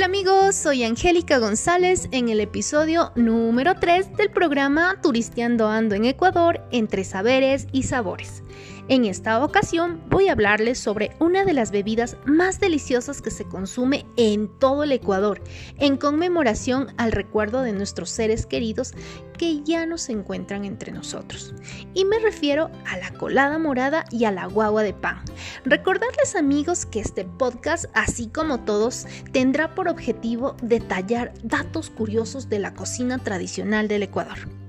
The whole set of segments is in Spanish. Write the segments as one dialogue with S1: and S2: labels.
S1: Hola amigos, soy Angélica González en el episodio número 3 del programa Turisteando Ando en Ecuador entre saberes y sabores. En esta ocasión voy a hablarles sobre una de las bebidas más deliciosas que se consume en todo el Ecuador, en conmemoración al recuerdo de nuestros seres queridos que ya no se encuentran entre nosotros. Y me refiero a la colada morada y a la guagua de pan. Recordarles amigos que este podcast, así como todos, tendrá por objetivo detallar datos curiosos de la cocina tradicional del Ecuador.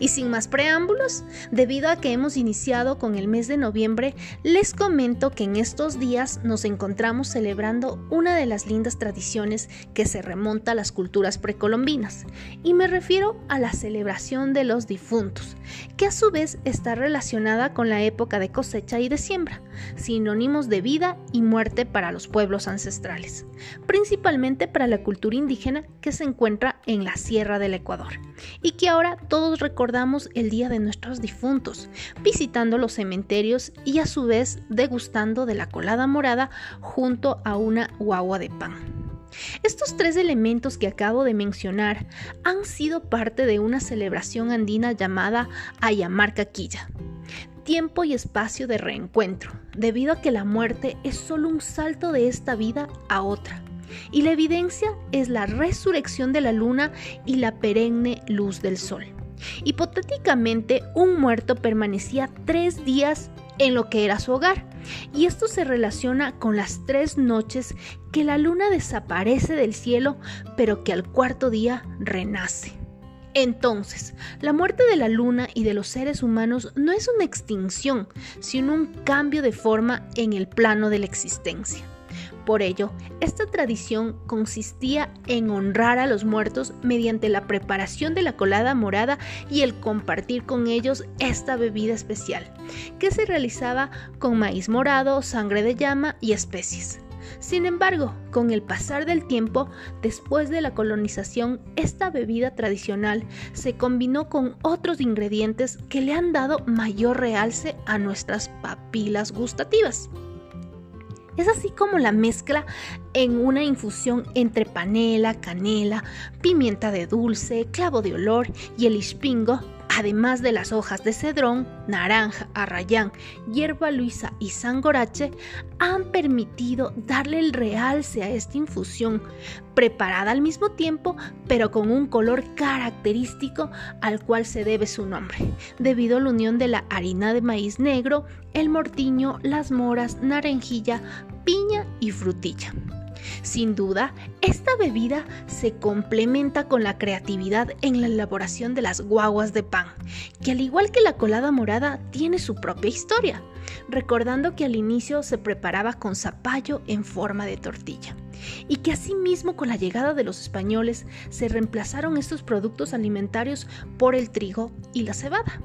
S1: Y sin más preámbulos, debido a que hemos iniciado con el mes de noviembre, les comento que en estos días nos encontramos celebrando una de las lindas tradiciones que se remonta a las culturas precolombinas, y me refiero a la celebración de los difuntos, que a su vez está relacionada con la época de cosecha y de siembra, sinónimos de vida y muerte para los pueblos ancestrales, principalmente para la cultura indígena que se encuentra en la Sierra del Ecuador, y que ahora todos recordamos el día de nuestros difuntos, visitando los cementerios y a su vez degustando de la colada morada junto a una guagua de pan. Estos tres elementos que acabo de mencionar han sido parte de una celebración andina llamada Ayamarcaquilla, tiempo y espacio de reencuentro, debido a que la muerte es solo un salto de esta vida a otra. Y la evidencia es la resurrección de la luna y la perenne luz del sol. Hipotéticamente, un muerto permanecía tres días en lo que era su hogar, y esto se relaciona con las tres noches que la luna desaparece del cielo, pero que al cuarto día renace. Entonces, la muerte de la luna y de los seres humanos no es una extinción, sino un cambio de forma en el plano de la existencia. Por ello, esta tradición consistía en honrar a los muertos mediante la preparación de la colada morada y el compartir con ellos esta bebida especial, que se realizaba con maíz morado, sangre de llama y especies. Sin embargo, con el pasar del tiempo, después de la colonización, esta bebida tradicional se combinó con otros ingredientes que le han dado mayor realce a nuestras papilas gustativas. Es así como la mezcla en una infusión entre panela, canela, pimienta de dulce, clavo de olor y el ispingo además de las hojas de cedrón, naranja, arrayán, hierba luisa y sangorache, han permitido darle el realce a esta infusión, preparada al mismo tiempo, pero con un color característico al cual se debe su nombre, debido a la unión de la harina de maíz negro, el mortiño, las moras, naranjilla, piña y frutilla. Sin duda, esta bebida se complementa con la creatividad en la elaboración de las guaguas de pan, que al igual que la colada morada tiene su propia historia, recordando que al inicio se preparaba con zapallo en forma de tortilla y que asimismo con la llegada de los españoles se reemplazaron estos productos alimentarios por el trigo y la cebada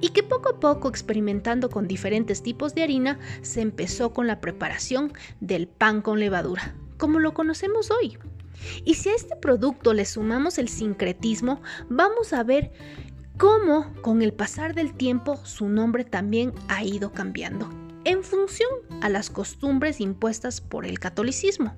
S1: y que poco a poco experimentando con diferentes tipos de harina se empezó con la preparación del pan con levadura, como lo conocemos hoy. Y si a este producto le sumamos el sincretismo, vamos a ver cómo con el pasar del tiempo su nombre también ha ido cambiando, en función a las costumbres impuestas por el catolicismo.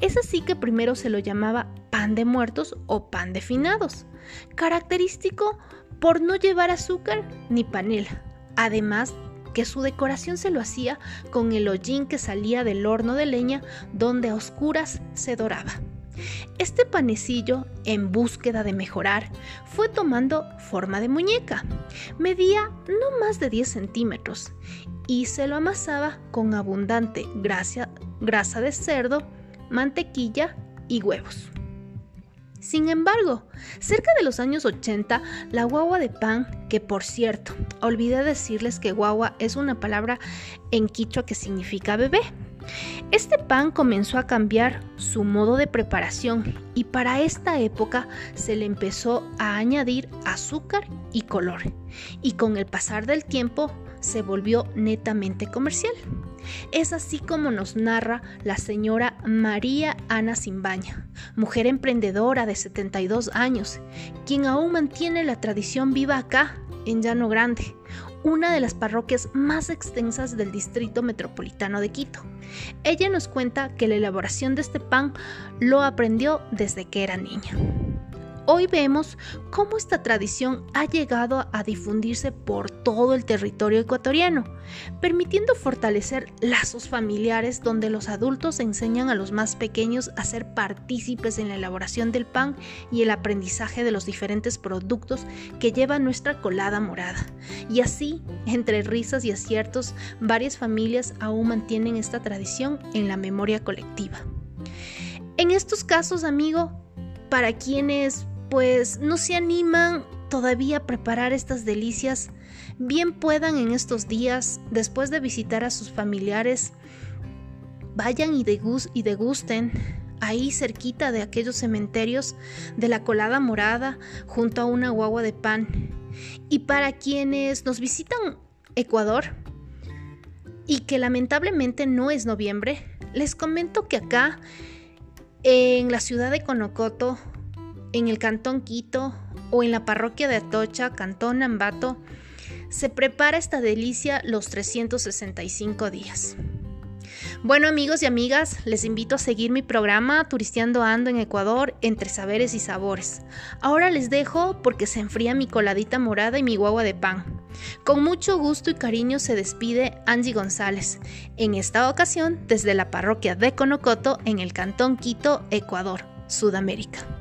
S1: Es así que primero se lo llamaba pan de muertos o pan de finados, característico por no llevar azúcar ni panela, además que su decoración se lo hacía con el hollín que salía del horno de leña donde a oscuras se doraba. Este panecillo, en búsqueda de mejorar, fue tomando forma de muñeca. Medía no más de 10 centímetros y se lo amasaba con abundante grasa, grasa de cerdo, mantequilla y huevos. Sin embargo, cerca de los años 80, la guagua de pan, que por cierto, olvidé decirles que guagua es una palabra en quichua que significa bebé. Este pan comenzó a cambiar su modo de preparación y para esta época se le empezó a añadir azúcar y color y con el pasar del tiempo se volvió netamente comercial. Es así como nos narra la señora María Ana Simbaña, mujer emprendedora de 72 años, quien aún mantiene la tradición viva acá, en Llano Grande, una de las parroquias más extensas del distrito metropolitano de Quito. Ella nos cuenta que la elaboración de este pan lo aprendió desde que era niña. Hoy vemos cómo esta tradición ha llegado a difundirse por todo el territorio ecuatoriano, permitiendo fortalecer lazos familiares donde los adultos enseñan a los más pequeños a ser partícipes en la elaboración del pan y el aprendizaje de los diferentes productos que lleva nuestra colada morada. Y así, entre risas y aciertos, varias familias aún mantienen esta tradición en la memoria colectiva. En estos casos, amigo, para quienes pues no se animan todavía a preparar estas delicias, bien puedan en estos días, después de visitar a sus familiares, vayan y, degusten ahí cerquita de aquellos cementerios de la colada morada junto a una guagua de pan. Y para quienes nos visitan Ecuador y que lamentablemente no es noviembre, les comento que acá en la ciudad de Conocoto en el Cantón Quito o en la parroquia de Atocha, Cantón Ambato, se prepara esta delicia los 365 días. Bueno amigos y amigas, les invito a seguir mi programa Turisteando Ando en Ecuador entre saberes y sabores. Ahora les dejo porque se enfría mi coladita morada y mi guagua de pan. Con mucho gusto y cariño se despide Angie González, en esta ocasión desde la parroquia de Conocoto en el Cantón Quito, Ecuador, Sudamérica.